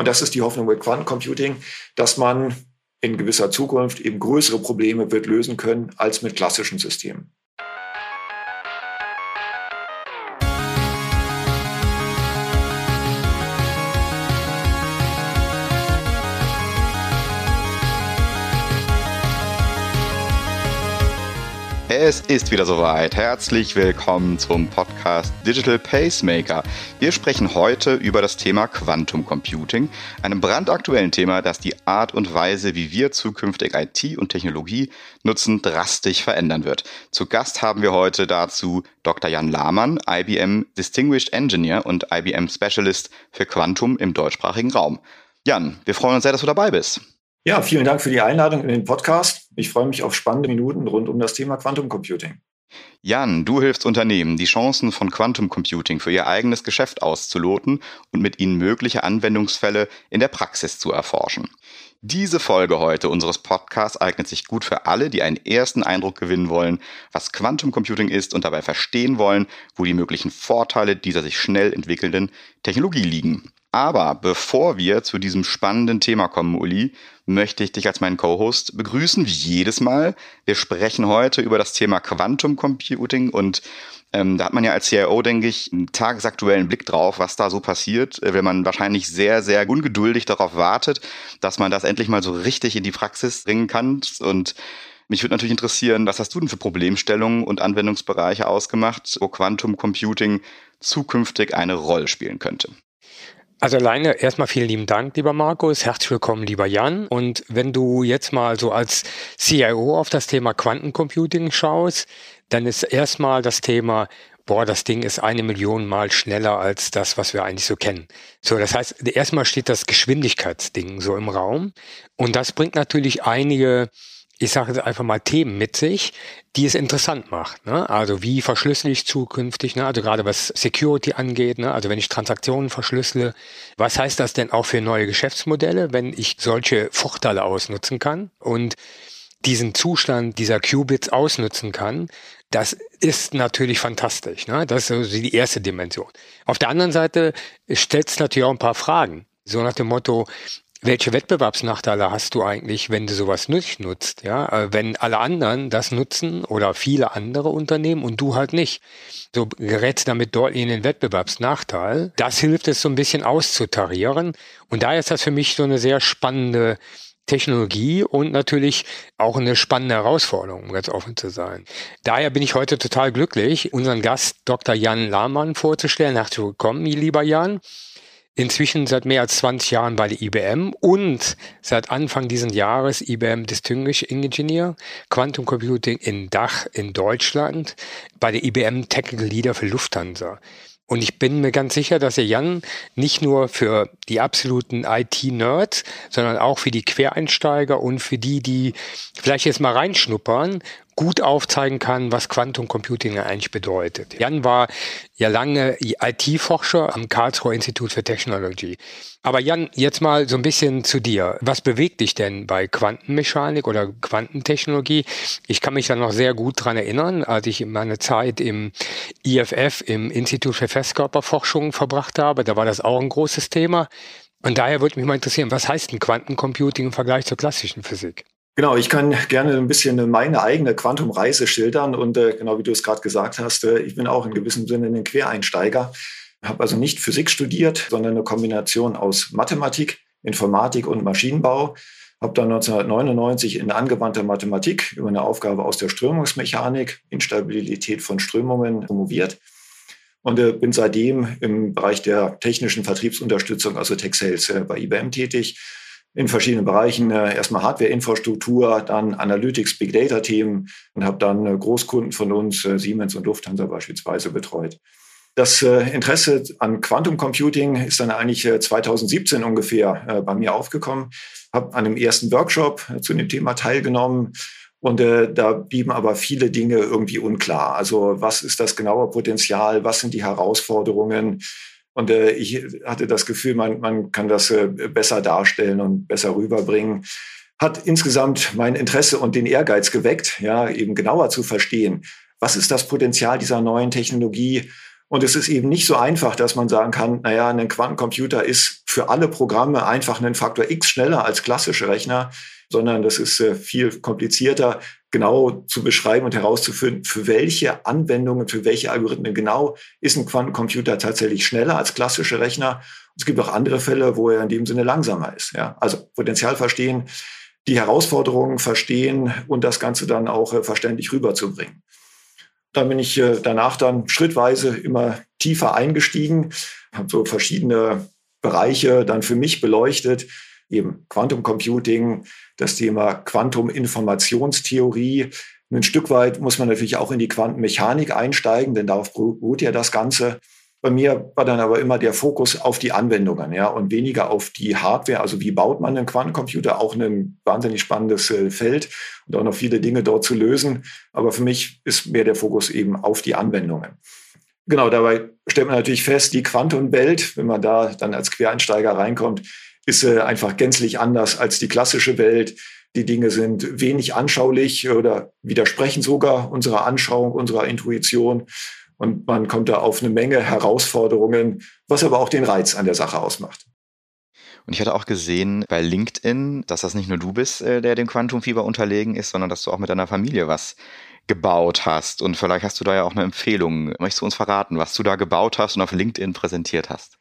Und das ist die Hoffnung mit Quantencomputing, dass man in gewisser Zukunft eben größere Probleme wird lösen können als mit klassischen Systemen. Es ist wieder soweit. Herzlich willkommen zum Podcast Digital Pacemaker. Wir sprechen heute über das Thema Quantum Computing, einem brandaktuellen Thema, das die Art und Weise, wie wir zukünftig IT und Technologie nutzen, drastisch verändern wird. Zu Gast haben wir heute dazu Dr. Jan Lahmann, IBM Distinguished Engineer und IBM Specialist für Quantum im deutschsprachigen Raum. Jan, wir freuen uns sehr, dass du dabei bist. Ja, vielen Dank für die Einladung in den Podcast. Ich freue mich auf spannende Minuten rund um das Thema Quantum Computing. Jan, du hilfst Unternehmen, die Chancen von Quantum Computing für ihr eigenes Geschäft auszuloten und mit ihnen mögliche Anwendungsfälle in der Praxis zu erforschen. Diese Folge heute unseres Podcasts eignet sich gut für alle, die einen ersten Eindruck gewinnen wollen, was Quantum Computing ist und dabei verstehen wollen, wo die möglichen Vorteile dieser sich schnell entwickelnden Technologie liegen. Aber bevor wir zu diesem spannenden Thema kommen, Uli, möchte ich dich als meinen Co-Host begrüßen, wie jedes Mal. Wir sprechen heute über das Thema Quantum Computing und ähm, da hat man ja als CIO, denke ich, einen tagesaktuellen Blick drauf, was da so passiert, äh, wenn man wahrscheinlich sehr, sehr ungeduldig darauf wartet, dass man das endlich mal so richtig in die Praxis bringen kann. Und mich würde natürlich interessieren, was hast du denn für Problemstellungen und Anwendungsbereiche ausgemacht, wo Quantum Computing zukünftig eine Rolle spielen könnte? Also alleine erstmal vielen lieben Dank, lieber Markus. Herzlich willkommen, lieber Jan. Und wenn du jetzt mal so als CIO auf das Thema Quantencomputing schaust, dann ist erstmal das Thema, boah, das Ding ist eine Million Mal schneller als das, was wir eigentlich so kennen. So, das heißt, erstmal steht das Geschwindigkeitsding so im Raum. Und das bringt natürlich einige ich sage jetzt einfach mal Themen mit sich, die es interessant macht. Ne? Also wie verschlüssel ich zukünftig, ne? also gerade was Security angeht, ne? also wenn ich Transaktionen verschlüssele, was heißt das denn auch für neue Geschäftsmodelle, wenn ich solche Vorteile ausnutzen kann und diesen Zustand dieser Qubits ausnutzen kann, das ist natürlich fantastisch. Ne? Das ist so die erste Dimension. Auf der anderen Seite stellt es natürlich auch ein paar Fragen. So nach dem Motto, welche Wettbewerbsnachteile hast du eigentlich, wenn du sowas nicht nutzt? Ja, äh, wenn alle anderen das nutzen oder viele andere Unternehmen und du halt nicht. So gerätst damit deutlich in den Wettbewerbsnachteil. Das hilft es so ein bisschen auszutarieren. Und daher ist das für mich so eine sehr spannende Technologie und natürlich auch eine spannende Herausforderung, um ganz offen zu sein. Daher bin ich heute total glücklich, unseren Gast Dr. Jan Lahmann vorzustellen. Herzlich willkommen, lieber Jan inzwischen seit mehr als 20 Jahren bei der IBM und seit Anfang dieses Jahres IBM Distinguished Engineer Quantum Computing in Dach in Deutschland bei der IBM Technical Leader für Lufthansa. Und ich bin mir ganz sicher, dass ihr Jan nicht nur für die absoluten IT-Nerds, sondern auch für die Quereinsteiger und für die, die vielleicht jetzt mal reinschnuppern, gut aufzeigen kann, was Quantum Computing eigentlich bedeutet. Jan war ja lange IT-Forscher am Karlsruher Institut für Technology. Aber Jan, jetzt mal so ein bisschen zu dir. Was bewegt dich denn bei Quantenmechanik oder Quantentechnologie? Ich kann mich da noch sehr gut dran erinnern, als ich meine Zeit im IFF, im Institut für Festkörperforschung verbracht habe. Da war das auch ein großes Thema. Und daher würde mich mal interessieren, was heißt denn Quantencomputing im Vergleich zur klassischen Physik? Genau, ich kann gerne ein bisschen meine eigene Quantum-Reise schildern und äh, genau wie du es gerade gesagt hast, äh, ich bin auch in gewissem Sinne ein Quereinsteiger, habe also nicht Physik studiert, sondern eine Kombination aus Mathematik, Informatik und Maschinenbau. Habe dann 1999 in angewandter Mathematik über eine Aufgabe aus der Strömungsmechanik, Instabilität von Strömungen promoviert. Und äh, bin seitdem im Bereich der technischen Vertriebsunterstützung, also Tech Sales, äh, bei IBM tätig in verschiedenen Bereichen. Äh, erstmal Hardware-Infrastruktur, dann Analytics, Big Data-Themen und habe dann äh, Großkunden von uns, äh, Siemens und Lufthansa beispielsweise, betreut. Das Interesse an Quantum Computing ist dann eigentlich 2017 ungefähr bei mir aufgekommen. Habe an einem ersten Workshop zu dem Thema teilgenommen und äh, da blieben aber viele Dinge irgendwie unklar. Also was ist das genaue Potenzial? Was sind die Herausforderungen? Und äh, ich hatte das Gefühl, man, man kann das äh, besser darstellen und besser rüberbringen. Hat insgesamt mein Interesse und den Ehrgeiz geweckt, ja, eben genauer zu verstehen, was ist das Potenzial dieser neuen Technologie? Und es ist eben nicht so einfach, dass man sagen kann, naja, ein Quantencomputer ist für alle Programme einfach einen Faktor X schneller als klassische Rechner, sondern das ist äh, viel komplizierter, genau zu beschreiben und herauszufinden, für welche Anwendungen, für welche Algorithmen genau ist ein Quantencomputer tatsächlich schneller als klassische Rechner. Es gibt auch andere Fälle, wo er in dem Sinne langsamer ist. Ja? Also Potenzial verstehen, die Herausforderungen verstehen und das Ganze dann auch äh, verständlich rüberzubringen. Dann bin ich äh, danach dann schrittweise immer tiefer eingestiegen, habe so verschiedene Bereiche dann für mich beleuchtet, eben Quantum Computing, das Thema Quantum-Informationstheorie. Ein Stück weit muss man natürlich auch in die Quantenmechanik einsteigen, denn darauf beruht ja das Ganze. Bei mir war dann aber immer der Fokus auf die Anwendungen, ja, und weniger auf die Hardware. Also wie baut man einen Quantencomputer? Auch ein wahnsinnig spannendes äh, Feld und auch noch viele Dinge dort zu lösen. Aber für mich ist mehr der Fokus eben auf die Anwendungen. Genau, dabei stellt man natürlich fest, die Quantenwelt, wenn man da dann als Quereinsteiger reinkommt, ist äh, einfach gänzlich anders als die klassische Welt. Die Dinge sind wenig anschaulich oder widersprechen sogar unserer Anschauung, unserer Intuition. Und man kommt da auf eine Menge Herausforderungen, was aber auch den Reiz an der Sache ausmacht. Und ich hatte auch gesehen bei LinkedIn, dass das nicht nur du bist, äh, der dem Quantumfieber unterlegen ist, sondern dass du auch mit deiner Familie was gebaut hast. Und vielleicht hast du da ja auch eine Empfehlung. Möchtest du uns verraten, was du da gebaut hast und auf LinkedIn präsentiert hast?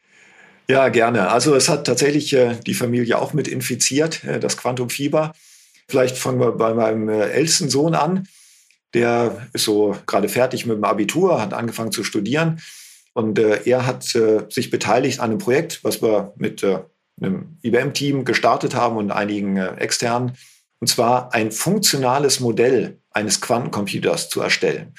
Ja, gerne. Also es hat tatsächlich äh, die Familie auch mit infiziert, äh, das Quantumfieber. Vielleicht fangen wir bei meinem äh, ältesten Sohn an. Der ist so gerade fertig mit dem Abitur, hat angefangen zu studieren. Und äh, er hat äh, sich beteiligt an einem Projekt, was wir mit äh, einem IBM-Team gestartet haben und einigen externen. Und zwar ein funktionales Modell eines Quantencomputers zu erstellen.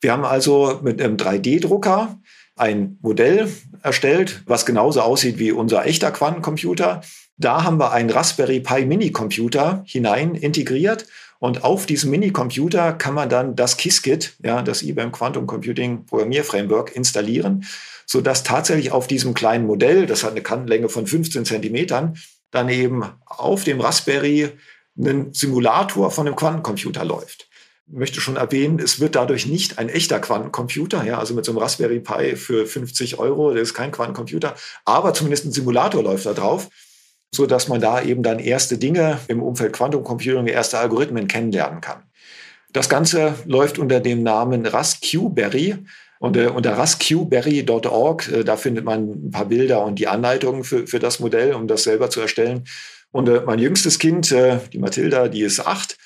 Wir haben also mit einem 3D-Drucker ein Modell erstellt, was genauso aussieht wie unser echter Quantencomputer. Da haben wir einen Raspberry Pi Mini-Computer hinein integriert und auf diesem Minicomputer kann man dann das Qiskit, ja, das IBM Quantum Computing Programmierframework installieren, sodass tatsächlich auf diesem kleinen Modell, das hat eine Kantenlänge von 15 Zentimetern, dann eben auf dem Raspberry ein Simulator von einem Quantencomputer läuft. Möchte schon erwähnen, es wird dadurch nicht ein echter Quantencomputer, ja, also mit so einem Raspberry Pi für 50 Euro, das ist kein Quantencomputer, aber zumindest ein Simulator läuft da drauf so dass man da eben dann erste Dinge im Umfeld Quantum Computing, erste Algorithmen kennenlernen kann. Das Ganze läuft unter dem Namen RasQberry. Und äh, unter rasqberry.org, äh, da findet man ein paar Bilder und die Anleitungen für, für das Modell, um das selber zu erstellen. Und äh, mein jüngstes Kind, äh, die Mathilda, die ist acht.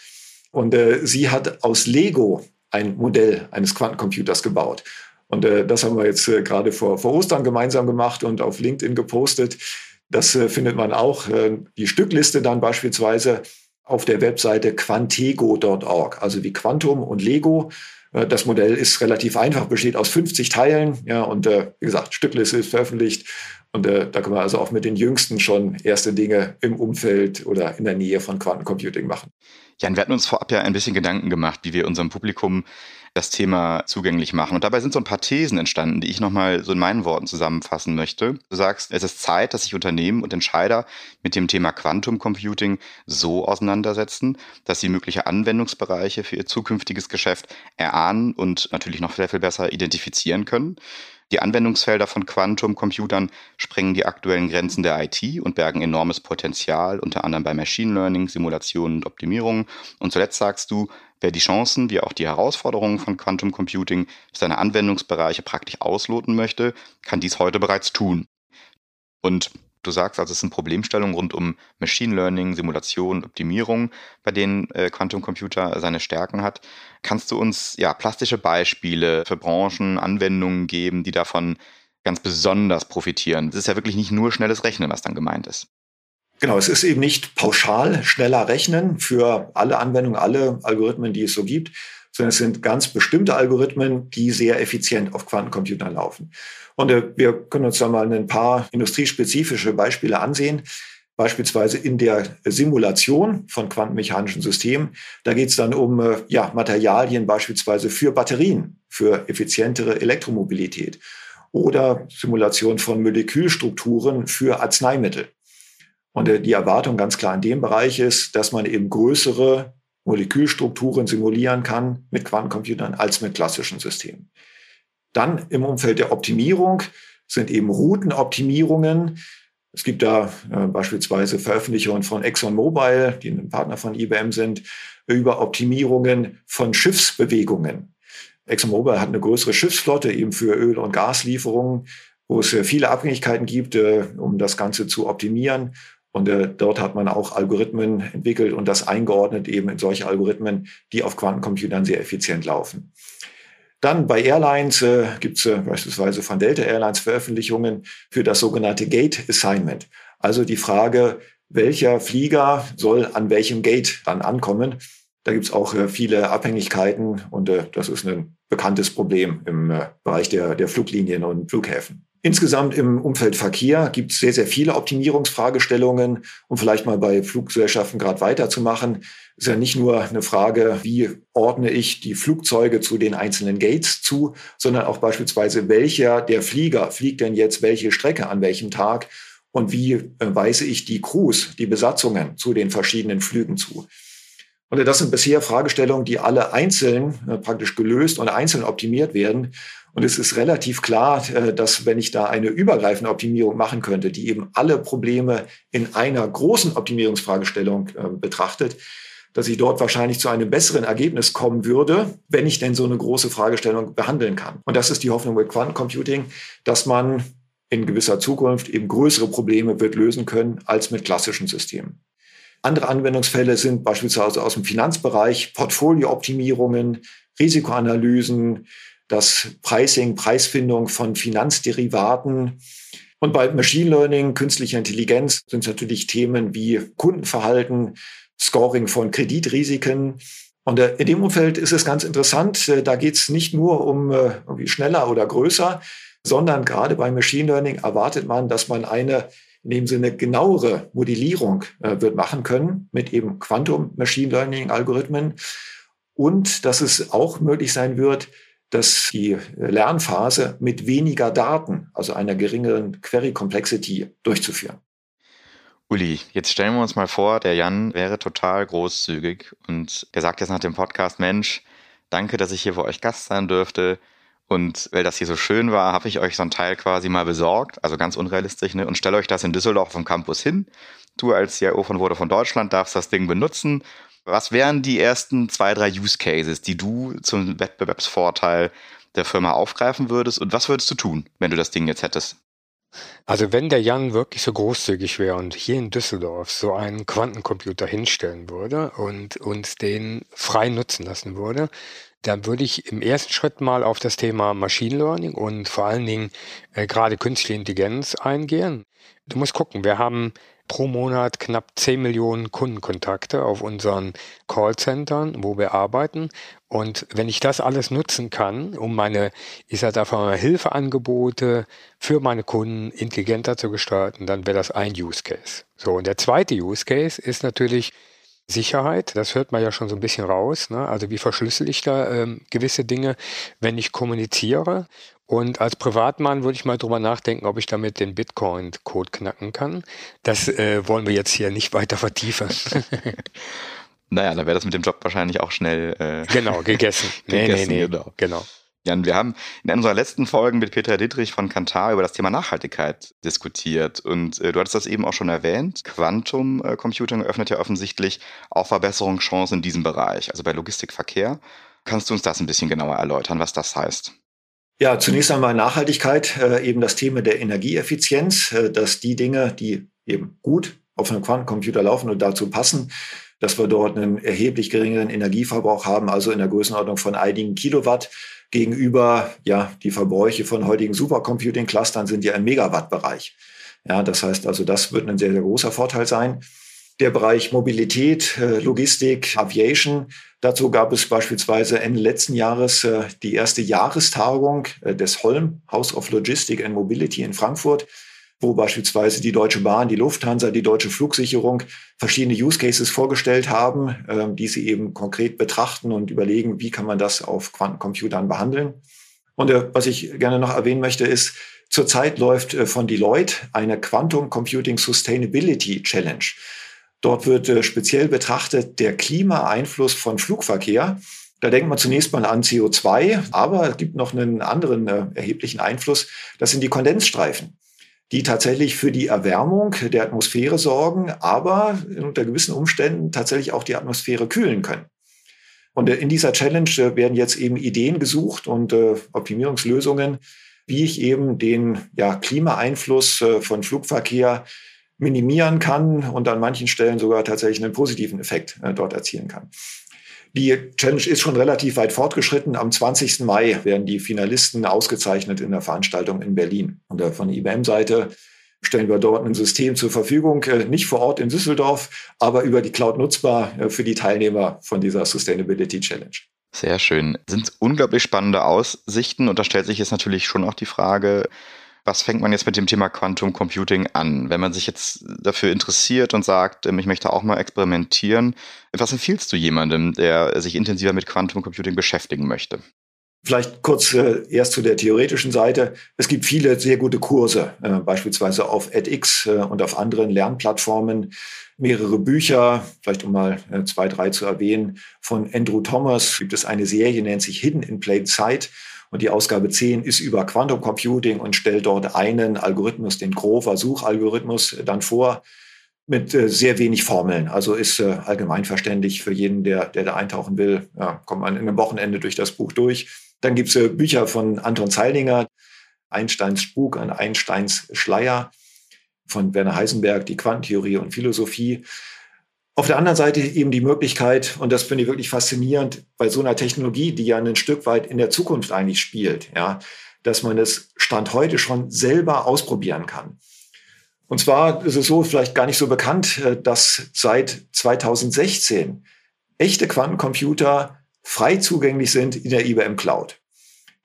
Und äh, sie hat aus Lego ein Modell eines Quantencomputers gebaut. Und äh, das haben wir jetzt äh, gerade vor, vor Ostern gemeinsam gemacht und auf LinkedIn gepostet. Das äh, findet man auch, äh, die Stückliste dann beispielsweise auf der Webseite quantego.org, also wie Quantum und Lego. Äh, das Modell ist relativ einfach, besteht aus 50 Teilen. Ja, und äh, wie gesagt, Stückliste ist veröffentlicht. Und äh, da kann man also auch mit den Jüngsten schon erste Dinge im Umfeld oder in der Nähe von Quantencomputing machen. Jan, wir hatten uns vorab ja ein bisschen Gedanken gemacht, wie wir unserem Publikum das Thema zugänglich machen. Und dabei sind so ein paar Thesen entstanden, die ich nochmal so in meinen Worten zusammenfassen möchte. Du sagst, es ist Zeit, dass sich Unternehmen und Entscheider mit dem Thema Quantum Computing so auseinandersetzen, dass sie mögliche Anwendungsbereiche für ihr zukünftiges Geschäft erahnen und natürlich noch sehr viel besser identifizieren können. Die Anwendungsfelder von Quantum-Computern sprengen die aktuellen Grenzen der IT und bergen enormes Potenzial, unter anderem bei Machine Learning, Simulationen und Optimierungen. Und zuletzt sagst du, wer die Chancen wie auch die Herausforderungen von Quantum Computing für seine Anwendungsbereiche praktisch ausloten möchte, kann dies heute bereits tun. Und Du sagst also, es sind Problemstellungen rund um Machine Learning, Simulation, Optimierung, bei denen äh, Quantum Computer seine Stärken hat. Kannst du uns ja plastische Beispiele für Branchen, Anwendungen geben, die davon ganz besonders profitieren? Es ist ja wirklich nicht nur schnelles Rechnen, was dann gemeint ist. Genau, es ist eben nicht pauschal schneller Rechnen für alle Anwendungen, alle Algorithmen, die es so gibt, sondern es sind ganz bestimmte Algorithmen, die sehr effizient auf Quantencomputern laufen. Und äh, wir können uns da mal ein paar industriespezifische Beispiele ansehen. Beispielsweise in der Simulation von quantenmechanischen Systemen. Da geht es dann um äh, ja, Materialien beispielsweise für Batterien, für effizientere Elektromobilität oder Simulation von Molekülstrukturen für Arzneimittel. Und äh, die Erwartung ganz klar in dem Bereich ist, dass man eben größere Molekülstrukturen simulieren kann mit Quantencomputern als mit klassischen Systemen. Dann im Umfeld der Optimierung sind eben Routenoptimierungen. Es gibt da äh, beispielsweise Veröffentlichungen von ExxonMobil, die ein Partner von IBM sind, über Optimierungen von Schiffsbewegungen. ExxonMobil hat eine größere Schiffsflotte eben für Öl- und Gaslieferungen, wo es äh, viele Abhängigkeiten gibt, äh, um das Ganze zu optimieren. Und äh, dort hat man auch Algorithmen entwickelt und das eingeordnet eben in solche Algorithmen, die auf Quantencomputern sehr effizient laufen. Dann bei Airlines äh, gibt es äh, beispielsweise von Delta Airlines Veröffentlichungen für das sogenannte Gate Assignment. Also die Frage, welcher Flieger soll an welchem Gate dann ankommen. Da gibt es auch äh, viele Abhängigkeiten und äh, das ist ein bekanntes Problem im äh, Bereich der, der Fluglinien und Flughäfen. Insgesamt im Umfeld Verkehr gibt es sehr, sehr viele Optimierungsfragestellungen, um vielleicht mal bei Fluggesellschaften gerade weiterzumachen. Ist ja nicht nur eine Frage, wie ordne ich die Flugzeuge zu den einzelnen Gates zu, sondern auch beispielsweise, welcher der Flieger fliegt denn jetzt welche Strecke an welchem Tag und wie äh, weise ich die Crews, die Besatzungen zu den verschiedenen Flügen zu. Und das sind bisher Fragestellungen, die alle einzeln äh, praktisch gelöst und einzeln optimiert werden. Und es ist relativ klar, äh, dass wenn ich da eine übergreifende Optimierung machen könnte, die eben alle Probleme in einer großen Optimierungsfragestellung äh, betrachtet, dass ich dort wahrscheinlich zu einem besseren Ergebnis kommen würde, wenn ich denn so eine große Fragestellung behandeln kann. Und das ist die Hoffnung mit Quantencomputing, dass man in gewisser Zukunft eben größere Probleme wird lösen können als mit klassischen Systemen. Andere Anwendungsfälle sind beispielsweise aus dem Finanzbereich Portfoliooptimierungen, Risikoanalysen, das Pricing, Preisfindung von Finanzderivaten. Und bei Machine Learning, künstlicher Intelligenz sind es natürlich Themen wie Kundenverhalten, Scoring von Kreditrisiken. Und äh, in dem Umfeld ist es ganz interessant, äh, da geht es nicht nur um äh, irgendwie schneller oder größer, sondern gerade bei Machine Learning erwartet man, dass man eine in dem Sinne genauere Modellierung wird machen können mit eben Quantum Machine Learning Algorithmen und dass es auch möglich sein wird, dass die Lernphase mit weniger Daten, also einer geringeren Query Complexity durchzuführen. Uli, jetzt stellen wir uns mal vor, der Jan wäre total großzügig und er sagt jetzt nach dem Podcast, Mensch, danke, dass ich hier bei euch Gast sein dürfte. Und weil das hier so schön war, habe ich euch so ein Teil quasi mal besorgt, also ganz unrealistisch, ne? und stelle euch das in Düsseldorf vom Campus hin. Du als CIO von Vodafone Deutschland darfst das Ding benutzen was wären die ersten zwei, drei Use Cases, die du zum Wettbewerbsvorteil der Firma aufgreifen würdest? Und was würdest du tun, wenn du das Ding jetzt hättest? Also wenn der Jan wirklich so großzügig wäre und hier in Düsseldorf so einen Quantencomputer hinstellen würde und uns den frei nutzen lassen würde, dann würde ich im ersten Schritt mal auf das Thema Machine Learning und vor allen Dingen äh, gerade künstliche Intelligenz eingehen. Du musst gucken, wir haben pro Monat knapp 10 Millionen Kundenkontakte auf unseren Callcentern, wo wir arbeiten. Und wenn ich das alles nutzen kann, um meine, ich sage einfach mal, Hilfeangebote für meine Kunden intelligenter zu gestalten, dann wäre das ein Use Case. So, und der zweite Use Case ist natürlich Sicherheit, das hört man ja schon so ein bisschen raus. Ne? Also wie verschlüssel ich da ähm, gewisse Dinge, wenn ich kommuniziere? Und als Privatmann würde ich mal drüber nachdenken, ob ich damit den Bitcoin-Code knacken kann. Das äh, wollen wir jetzt hier nicht weiter vertiefen. naja, dann wäre das mit dem Job wahrscheinlich auch schnell äh, genau gegessen. gegessen nee, nee, nee, genau. genau. Jan, wir haben in unserer letzten Folge mit Peter Dietrich von Kantar über das Thema Nachhaltigkeit diskutiert. Und äh, du hattest das eben auch schon erwähnt. Quantum äh, Computing eröffnet ja offensichtlich auch Verbesserungschancen in diesem Bereich, also bei Logistikverkehr. Kannst du uns das ein bisschen genauer erläutern, was das heißt? Ja, zunächst einmal Nachhaltigkeit, äh, eben das Thema der Energieeffizienz, äh, dass die Dinge, die eben gut auf einem Quantencomputer laufen und dazu passen, dass wir dort einen erheblich geringeren Energieverbrauch haben, also in der Größenordnung von einigen Kilowatt gegenüber, ja, die Verbräuche von heutigen Supercomputing-Clustern sind ja im Megawatt-Bereich. Ja, das heißt also, das wird ein sehr, sehr großer Vorteil sein. Der Bereich Mobilität, äh, Logistik, Aviation, Dazu gab es beispielsweise Ende letzten Jahres äh, die erste Jahrestagung äh, des Holm House of Logistic and Mobility in Frankfurt, wo beispielsweise die Deutsche Bahn, die Lufthansa, die Deutsche Flugsicherung verschiedene Use Cases vorgestellt haben, äh, die sie eben konkret betrachten und überlegen, wie kann man das auf Quantencomputern behandeln. Und äh, was ich gerne noch erwähnen möchte, ist, zurzeit läuft äh, von Deloitte eine Quantum Computing Sustainability Challenge. Dort wird äh, speziell betrachtet der Klimaeinfluss von Flugverkehr. Da denkt man zunächst mal an CO2, aber es gibt noch einen anderen äh, erheblichen Einfluss. Das sind die Kondensstreifen. Die tatsächlich für die Erwärmung der Atmosphäre sorgen, aber unter gewissen Umständen tatsächlich auch die Atmosphäre kühlen können. Und in dieser Challenge werden jetzt eben Ideen gesucht und Optimierungslösungen, wie ich eben den ja, Klimaeinfluss von Flugverkehr minimieren kann und an manchen Stellen sogar tatsächlich einen positiven Effekt dort erzielen kann. Die Challenge ist schon relativ weit fortgeschritten. Am 20. Mai werden die Finalisten ausgezeichnet in der Veranstaltung in Berlin. Und von der IBM-Seite stellen wir dort ein System zur Verfügung, äh, nicht vor Ort in Düsseldorf, aber über die Cloud nutzbar äh, für die Teilnehmer von dieser Sustainability Challenge. Sehr schön. Sind unglaublich spannende Aussichten und da stellt sich jetzt natürlich schon auch die Frage, was fängt man jetzt mit dem Thema Quantum Computing an? Wenn man sich jetzt dafür interessiert und sagt, ähm, ich möchte auch mal experimentieren, was empfiehlst du jemandem, der sich intensiver mit Quantum Computing beschäftigen möchte? Vielleicht kurz äh, erst zu der theoretischen Seite. Es gibt viele sehr gute Kurse, äh, beispielsweise auf edX äh, und auf anderen Lernplattformen. Mehrere Bücher, vielleicht um mal äh, zwei, drei zu erwähnen. Von Andrew Thomas gibt es eine Serie, nennt sich Hidden in Plain Sight. Und die Ausgabe 10 ist über Quantum Computing und stellt dort einen Algorithmus, den Grover Suchalgorithmus, dann vor mit äh, sehr wenig Formeln. Also ist äh, allgemeinverständlich für jeden, der, der da eintauchen will. Ja, kommt man in einem Wochenende durch das Buch durch. Dann gibt's äh, Bücher von Anton Zeilinger, Einsteins Spuk an Einsteins Schleier, von Werner Heisenberg, die Quantentheorie und Philosophie. Auf der anderen Seite eben die Möglichkeit, und das finde ich wirklich faszinierend, bei so einer Technologie, die ja ein Stück weit in der Zukunft eigentlich spielt, ja, dass man es Stand heute schon selber ausprobieren kann. Und zwar ist es so, vielleicht gar nicht so bekannt, äh, dass seit 2016 echte Quantencomputer frei zugänglich sind in der IBM Cloud.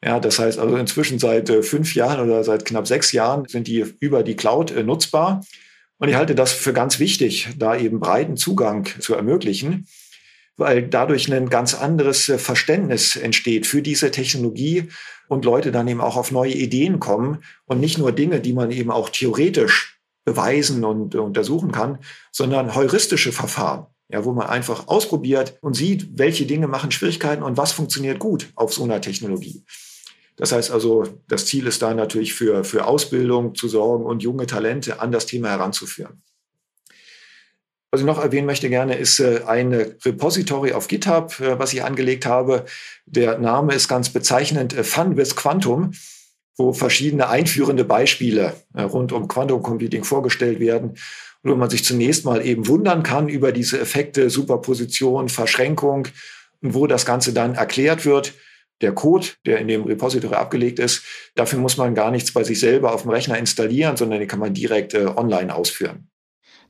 Ja, das heißt also inzwischen seit äh, fünf Jahren oder seit knapp sechs Jahren sind die über die Cloud äh, nutzbar. Und ich halte das für ganz wichtig, da eben breiten Zugang zu ermöglichen, weil dadurch ein ganz anderes äh, Verständnis entsteht für diese Technologie und Leute dann eben auch auf neue Ideen kommen und nicht nur Dinge, die man eben auch theoretisch beweisen und untersuchen kann, sondern heuristische Verfahren, ja, wo man einfach ausprobiert und sieht, welche Dinge machen Schwierigkeiten und was funktioniert gut auf so einer Technologie. Das heißt also, das Ziel ist da natürlich für, für Ausbildung zu sorgen und junge Talente an das Thema heranzuführen. Was ich noch erwähnen möchte gerne, ist äh, ein Repository auf GitHub, äh, was ich angelegt habe. Der Name ist ganz bezeichnend äh, Fun with Quantum, wo verschiedene einführende Beispiele rund um Quantum Computing vorgestellt werden und wo man sich zunächst mal eben wundern kann über diese Effekte, Superposition, Verschränkung und wo das Ganze dann erklärt wird der Code, der in dem Repository abgelegt ist, dafür muss man gar nichts bei sich selber auf dem Rechner installieren, sondern den kann man direkt äh, online ausführen.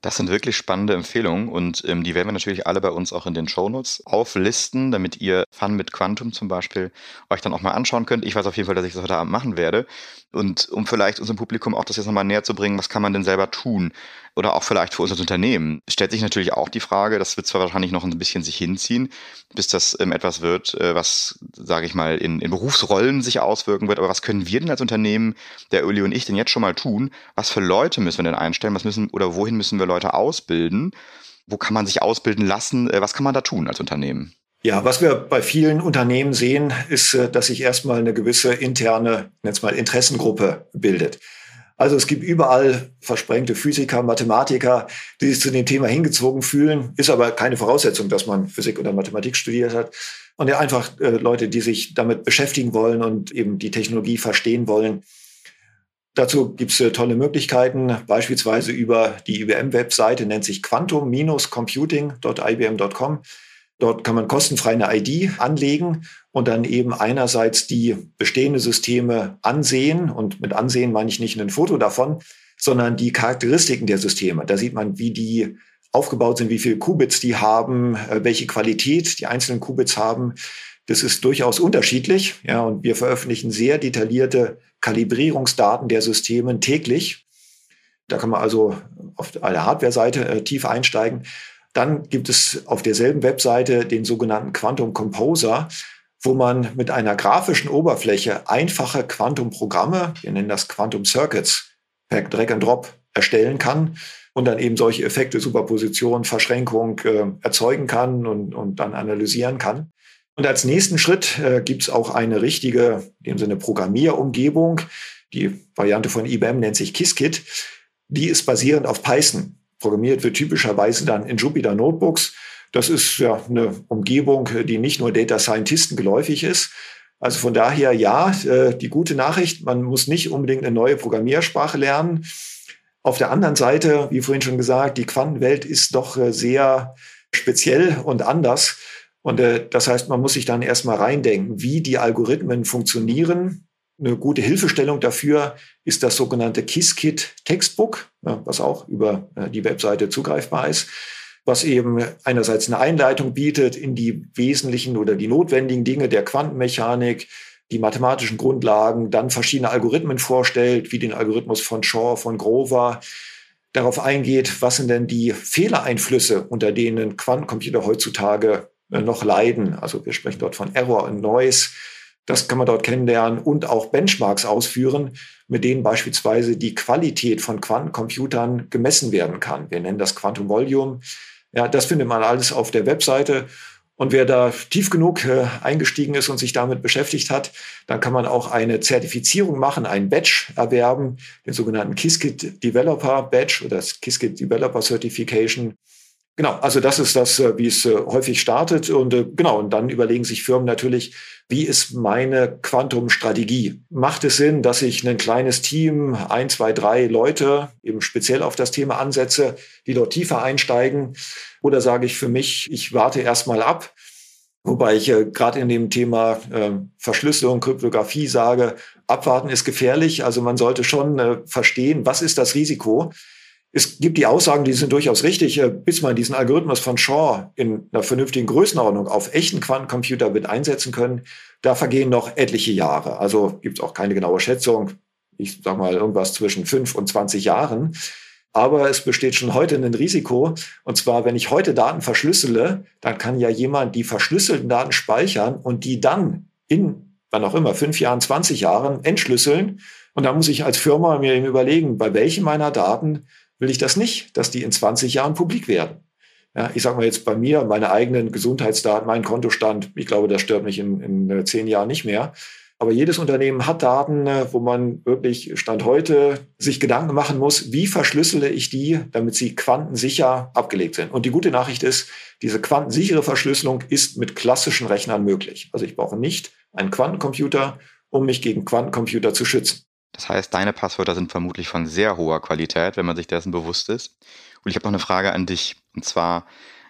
Das sind wirklich spannende Empfehlungen und ähm, die werden wir natürlich alle bei uns auch in den Shownotes auflisten, damit ihr Fun mit Quantum zum Beispiel euch dann auch mal anschauen könnt. Ich weiß auf jeden Fall, dass ich das heute Abend machen werde. Und um vielleicht unserem Publikum auch das jetzt nochmal näher zu bringen, was kann man denn selber tun? Oder auch vielleicht für unser Unternehmen. Stellt sich natürlich auch die Frage, das wird zwar wahrscheinlich noch ein bisschen sich hinziehen, bis das ähm, etwas wird, äh, was, sage ich mal, in, in Berufsrollen sich auswirken wird. Aber was können wir denn als Unternehmen, der Uli und ich, denn jetzt schon mal tun? Was für Leute müssen wir denn einstellen? Was müssen oder wohin müssen wir Leute ausbilden? Wo kann man sich ausbilden lassen? Äh, was kann man da tun als Unternehmen? Ja, was wir bei vielen Unternehmen sehen, ist, äh, dass sich erstmal eine gewisse interne, jetzt mal Interessengruppe bildet. Also es gibt überall versprengte Physiker, Mathematiker, die sich zu dem Thema hingezogen fühlen. Ist aber keine Voraussetzung, dass man Physik oder Mathematik studiert hat. Und ja, einfach äh, Leute, die sich damit beschäftigen wollen und eben die Technologie verstehen wollen. Dazu gibt es äh, tolle Möglichkeiten, beispielsweise über die IBM-Webseite, nennt sich quantum-computing.ibm.com. Dort kann man kostenfrei eine ID anlegen und dann eben einerseits die bestehende Systeme ansehen. Und mit ansehen meine ich nicht ein Foto davon, sondern die Charakteristiken der Systeme. Da sieht man, wie die aufgebaut sind, wie viele Qubits die haben, äh, welche Qualität die einzelnen Qubits haben. Das ist durchaus unterschiedlich. Ja, und wir veröffentlichen sehr detaillierte Kalibrierungsdaten der Systeme täglich. Da kann man also auf der Hardware-Seite äh, tief einsteigen. Dann gibt es auf derselben Webseite den sogenannten Quantum Composer, wo man mit einer grafischen Oberfläche einfache Quantum-Programme, wir nennen das Quantum Circuits, per Drag and Drop erstellen kann und dann eben solche Effekte, Superposition, Verschränkung äh, erzeugen kann und, und dann analysieren kann. Und als nächsten Schritt äh, gibt es auch eine richtige, in dem Sinne Programmierumgebung, die Variante von IBM nennt sich Qiskit, die ist basierend auf Python. Programmiert wird typischerweise dann in Jupyter Notebooks. Das ist ja eine Umgebung, die nicht nur Data Scientisten geläufig ist. Also von daher ja, äh, die gute Nachricht, man muss nicht unbedingt eine neue Programmiersprache lernen. Auf der anderen Seite, wie vorhin schon gesagt, die Quantenwelt ist doch äh, sehr speziell und anders. Und äh, das heißt, man muss sich dann erstmal reindenken, wie die Algorithmen funktionieren. Eine gute Hilfestellung dafür ist das sogenannte Qiskit Textbook, was auch über die Webseite zugreifbar ist was eben einerseits eine Einleitung bietet in die wesentlichen oder die notwendigen Dinge der Quantenmechanik, die mathematischen Grundlagen, dann verschiedene Algorithmen vorstellt, wie den Algorithmus von Shaw, von Grover, darauf eingeht, was sind denn die Fehlereinflüsse, unter denen Quantencomputer heutzutage äh, noch leiden. Also wir sprechen dort von Error und Noise. Das kann man dort kennenlernen und auch Benchmarks ausführen, mit denen beispielsweise die Qualität von Quantencomputern gemessen werden kann. Wir nennen das Quantum Volume. Ja, das findet man alles auf der Webseite. Und wer da tief genug äh, eingestiegen ist und sich damit beschäftigt hat, dann kann man auch eine Zertifizierung machen, einen Badge erwerben, den sogenannten Qiskit Developer Badge oder das Qiskit Developer Certification. Genau, also das ist das, äh, wie es äh, häufig startet. Und äh, genau, und dann überlegen sich Firmen natürlich, wie ist meine Quantum-Strategie? Macht es Sinn, dass ich ein kleines Team, ein, zwei, drei Leute eben speziell auf das Thema ansetze, die dort tiefer einsteigen? Oder sage ich für mich, ich warte erstmal ab? Wobei ich äh, gerade in dem Thema äh, Verschlüsselung, Kryptographie sage, abwarten ist gefährlich. Also man sollte schon äh, verstehen, was ist das Risiko? Es gibt die Aussagen, die sind durchaus richtig, äh, bis man diesen Algorithmus von Shaw in einer vernünftigen Größenordnung auf echten Quantencomputer mit einsetzen können. Da vergehen noch etliche Jahre. Also gibt es auch keine genaue Schätzung. Ich sage mal irgendwas zwischen fünf und 20 Jahren. Aber es besteht schon heute ein Risiko. Und zwar, wenn ich heute Daten verschlüssele, dann kann ja jemand die verschlüsselten Daten speichern und die dann in, wann auch immer, fünf Jahren, 20 Jahren entschlüsseln. Und da muss ich als Firma mir eben überlegen, bei welchen meiner Daten will ich das nicht, dass die in 20 Jahren publik werden. Ja, ich sage mal jetzt bei mir, meine eigenen Gesundheitsdaten, mein Kontostand, ich glaube, das stört mich in, in äh, zehn Jahren nicht mehr. Aber jedes Unternehmen hat Daten, äh, wo man wirklich Stand heute sich Gedanken machen muss, wie verschlüssele ich die, damit sie quantensicher abgelegt sind. Und die gute Nachricht ist, diese quantensichere Verschlüsselung ist mit klassischen Rechnern möglich. Also ich brauche nicht einen Quantencomputer, um mich gegen Quantencomputer zu schützen. Das heißt, deine Passwörter sind vermutlich von sehr hoher Qualität, wenn man sich dessen bewusst ist. Und ich habe noch eine Frage an dich. Und zwar,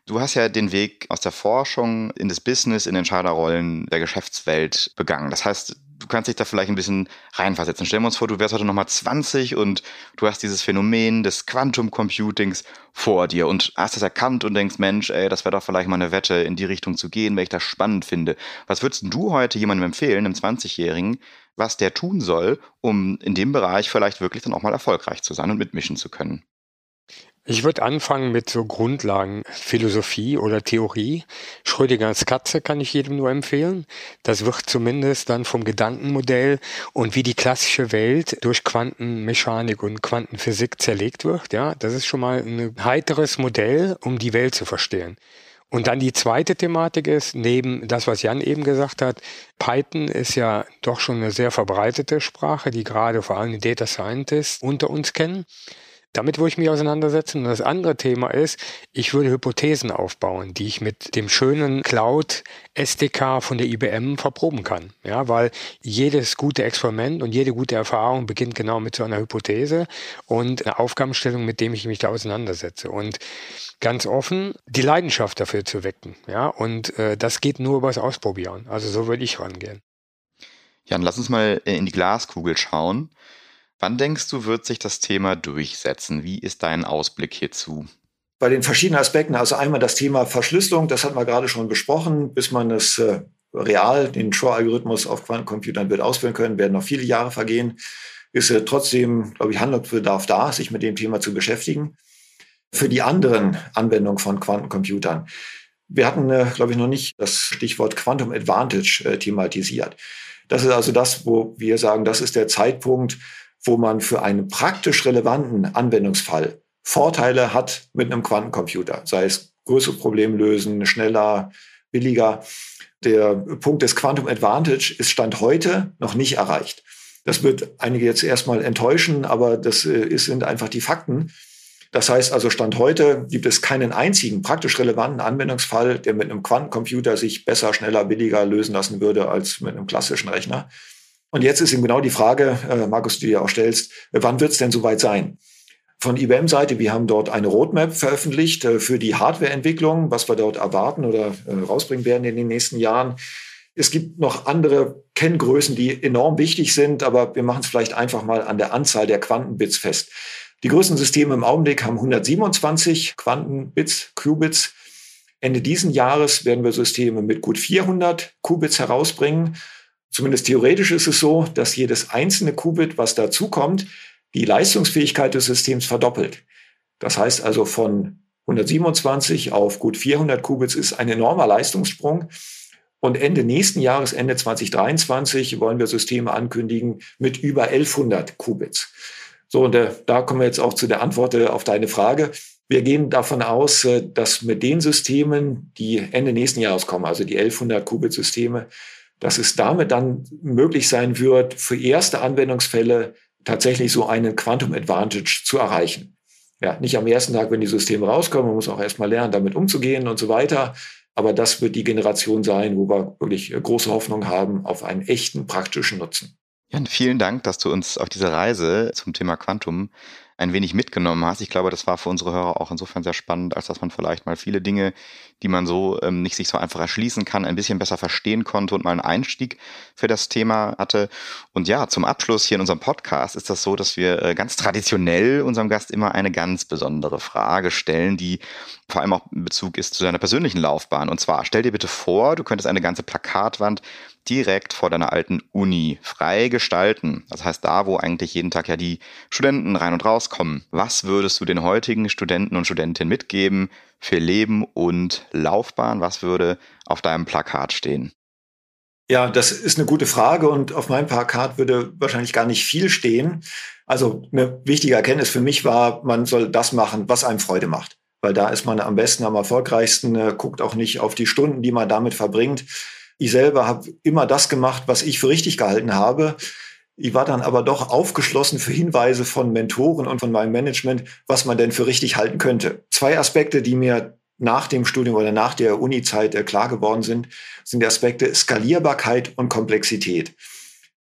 du hast ja den Weg aus der Forschung in das Business, in Entscheiderrollen der Geschäftswelt begangen. Das heißt, du kannst dich da vielleicht ein bisschen reinversetzen. Stellen wir uns vor, du wärst heute nochmal 20 und du hast dieses Phänomen des Quantum Computings vor dir und hast das erkannt und denkst, Mensch, ey, das wäre doch vielleicht mal eine Wette, in die Richtung zu gehen, weil ich das spannend finde. Was würdest du heute jemandem empfehlen, einem 20-Jährigen, was der tun soll, um in dem Bereich vielleicht wirklich dann auch mal erfolgreich zu sein und mitmischen zu können? Ich würde anfangen mit so Grundlagen Philosophie oder Theorie. Schrödingers Katze kann ich jedem nur empfehlen. Das wird zumindest dann vom Gedankenmodell und wie die klassische Welt durch Quantenmechanik und Quantenphysik zerlegt wird. Ja, das ist schon mal ein heiteres Modell, um die Welt zu verstehen. Und dann die zweite Thematik ist, neben das, was Jan eben gesagt hat, Python ist ja doch schon eine sehr verbreitete Sprache, die gerade vor allem Data Scientists unter uns kennen. Damit würde ich mich auseinandersetzen. Und das andere Thema ist, ich würde Hypothesen aufbauen, die ich mit dem schönen Cloud SDK von der IBM verproben kann. Ja, weil jedes gute Experiment und jede gute Erfahrung beginnt genau mit so einer Hypothese und einer Aufgabenstellung, mit dem ich mich da auseinandersetze. Und ganz offen, die Leidenschaft dafür zu wecken. Ja, und äh, das geht nur übers Ausprobieren. Also so würde ich rangehen. Jan, lass uns mal in die Glaskugel schauen. Wann denkst du, wird sich das Thema durchsetzen? Wie ist dein Ausblick hierzu? Bei den verschiedenen Aspekten, also einmal das Thema Verschlüsselung, das hatten wir gerade schon besprochen, bis man es äh, real, den Shor-Algorithmus auf Quantencomputern wird ausführen können, werden noch viele Jahre vergehen. Ist äh, trotzdem, glaube ich, Handlungsbedarf da, sich mit dem Thema zu beschäftigen. Für die anderen Anwendungen von Quantencomputern. Wir hatten, äh, glaube ich, noch nicht das Stichwort Quantum Advantage thematisiert. Das ist also das, wo wir sagen, das ist der Zeitpunkt, wo man für einen praktisch relevanten Anwendungsfall Vorteile hat mit einem Quantencomputer, sei es größere Probleme lösen, schneller, billiger. Der Punkt des Quantum Advantage ist Stand heute noch nicht erreicht. Das wird einige jetzt erstmal enttäuschen, aber das äh, sind einfach die Fakten. Das heißt also, Stand heute gibt es keinen einzigen praktisch relevanten Anwendungsfall, der mit einem Quantencomputer sich besser, schneller, billiger lösen lassen würde als mit einem klassischen Rechner. Und jetzt ist eben genau die Frage, äh, Markus, die du dir auch stellst, wann wird es denn soweit sein? Von IBM-Seite, wir haben dort eine Roadmap veröffentlicht äh, für die Hardwareentwicklung, was wir dort erwarten oder äh, rausbringen werden in den nächsten Jahren. Es gibt noch andere Kenngrößen, die enorm wichtig sind, aber wir machen es vielleicht einfach mal an der Anzahl der Quantenbits fest. Die größten Systeme im Augenblick haben 127 Quantenbits, Qubits. Ende diesen Jahres werden wir Systeme mit gut 400 Qubits herausbringen. Zumindest theoretisch ist es so, dass jedes einzelne Qubit, was dazukommt, die Leistungsfähigkeit des Systems verdoppelt. Das heißt also von 127 auf gut 400 Qubits ist ein enormer Leistungssprung. Und Ende nächsten Jahres, Ende 2023, wollen wir Systeme ankündigen mit über 1100 Qubits. So, und äh, da kommen wir jetzt auch zu der Antwort äh, auf deine Frage. Wir gehen davon aus, äh, dass mit den Systemen, die Ende nächsten Jahres kommen, also die 1100 Qubit-Systeme, dass es damit dann möglich sein wird, für erste Anwendungsfälle tatsächlich so einen Quantum Advantage zu erreichen. Ja, nicht am ersten Tag, wenn die Systeme rauskommen, man muss auch erstmal lernen, damit umzugehen und so weiter. Aber das wird die Generation sein, wo wir wirklich große Hoffnung haben auf einen echten praktischen Nutzen. Jan, vielen Dank, dass du uns auf diese Reise zum Thema Quantum ein wenig mitgenommen hast. Ich glaube, das war für unsere Hörer auch insofern sehr spannend, als dass man vielleicht mal viele Dinge, die man so ähm, nicht sich so einfach erschließen kann, ein bisschen besser verstehen konnte und mal einen Einstieg für das Thema hatte. Und ja, zum Abschluss hier in unserem Podcast ist das so, dass wir äh, ganz traditionell unserem Gast immer eine ganz besondere Frage stellen, die vor allem auch in Bezug ist zu deiner persönlichen Laufbahn. Und zwar, stell dir bitte vor, du könntest eine ganze Plakatwand direkt vor deiner alten Uni frei gestalten. Das heißt, da, wo eigentlich jeden Tag ja die Studenten rein und rauskommen. Was würdest du den heutigen Studenten und Studentinnen mitgeben für Leben und Laufbahn? Was würde auf deinem Plakat stehen? Ja, das ist eine gute Frage und auf meinem Plakat würde wahrscheinlich gar nicht viel stehen. Also eine wichtige Erkenntnis für mich war, man soll das machen, was einem Freude macht. Weil da ist man am besten, am erfolgreichsten, äh, guckt auch nicht auf die Stunden, die man damit verbringt, ich selber habe immer das gemacht, was ich für richtig gehalten habe. Ich war dann aber doch aufgeschlossen für Hinweise von Mentoren und von meinem Management, was man denn für richtig halten könnte. Zwei Aspekte, die mir nach dem Studium oder nach der Uni-Zeit äh, klar geworden sind, sind die Aspekte Skalierbarkeit und Komplexität.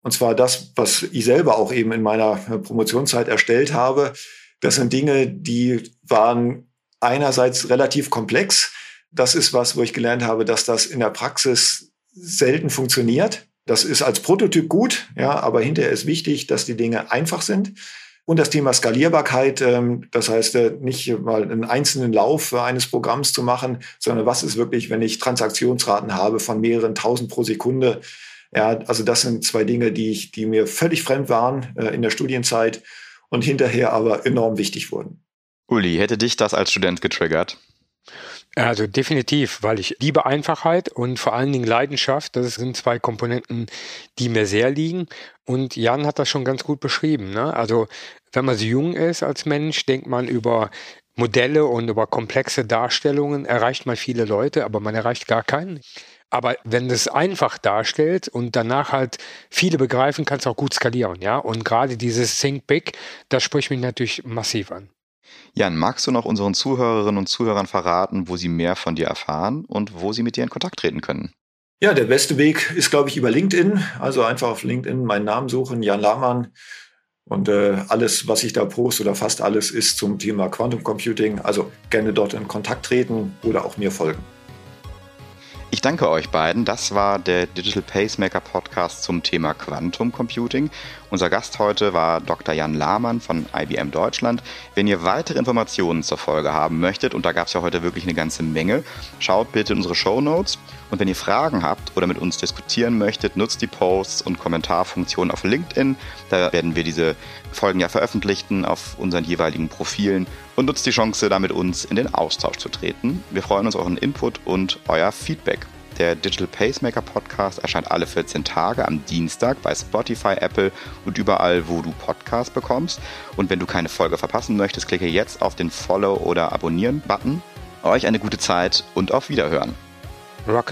Und zwar das, was ich selber auch eben in meiner äh, Promotionszeit erstellt habe. Das sind Dinge, die waren einerseits relativ komplex. Das ist was, wo ich gelernt habe, dass das in der Praxis selten funktioniert. Das ist als Prototyp gut, ja, aber hinterher ist wichtig, dass die Dinge einfach sind. Und das Thema Skalierbarkeit, ähm, das heißt äh, nicht mal einen einzelnen Lauf eines Programms zu machen, sondern was ist wirklich, wenn ich Transaktionsraten habe von mehreren tausend pro Sekunde. Ja, also das sind zwei Dinge, die, ich, die mir völlig fremd waren äh, in der Studienzeit und hinterher aber enorm wichtig wurden. Uli, hätte dich das als Student getriggert? Also definitiv, weil ich liebe Einfachheit und vor allen Dingen Leidenschaft. Das sind zwei Komponenten, die mir sehr liegen. Und Jan hat das schon ganz gut beschrieben. Ne? Also wenn man so jung ist als Mensch, denkt man über Modelle und über komplexe Darstellungen, erreicht man viele Leute, aber man erreicht gar keinen. Aber wenn es einfach darstellt und danach halt viele begreifen, kann es auch gut skalieren, ja. Und gerade dieses Think Big, das spricht mich natürlich massiv an. Jan, magst du noch unseren Zuhörerinnen und Zuhörern verraten, wo sie mehr von dir erfahren und wo sie mit dir in Kontakt treten können? Ja, der beste Weg ist, glaube ich, über LinkedIn. Also einfach auf LinkedIn meinen Namen suchen, Jan Lahmann. Und äh, alles, was ich da poste oder fast alles, ist zum Thema Quantum Computing. Also gerne dort in Kontakt treten oder auch mir folgen. Ich danke euch beiden. Das war der Digital Pacemaker Podcast zum Thema Quantum Computing. Unser Gast heute war Dr. Jan Lahmann von IBM Deutschland. Wenn ihr weitere Informationen zur Folge haben möchtet, und da gab es ja heute wirklich eine ganze Menge, schaut bitte in unsere Show Notes. Und wenn ihr Fragen habt oder mit uns diskutieren möchtet, nutzt die Posts und Kommentarfunktionen auf LinkedIn. Da werden wir diese Folgen ja veröffentlichen auf unseren jeweiligen Profilen und nutzt die Chance, da mit uns in den Austausch zu treten. Wir freuen uns auf euren Input und euer Feedback. Der Digital Pacemaker Podcast erscheint alle 14 Tage am Dienstag bei Spotify, Apple und überall, wo du Podcasts bekommst. Und wenn du keine Folge verpassen möchtest, klicke jetzt auf den Follow- oder Abonnieren-Button. Euch eine gute Zeit und auf Wiederhören. Rock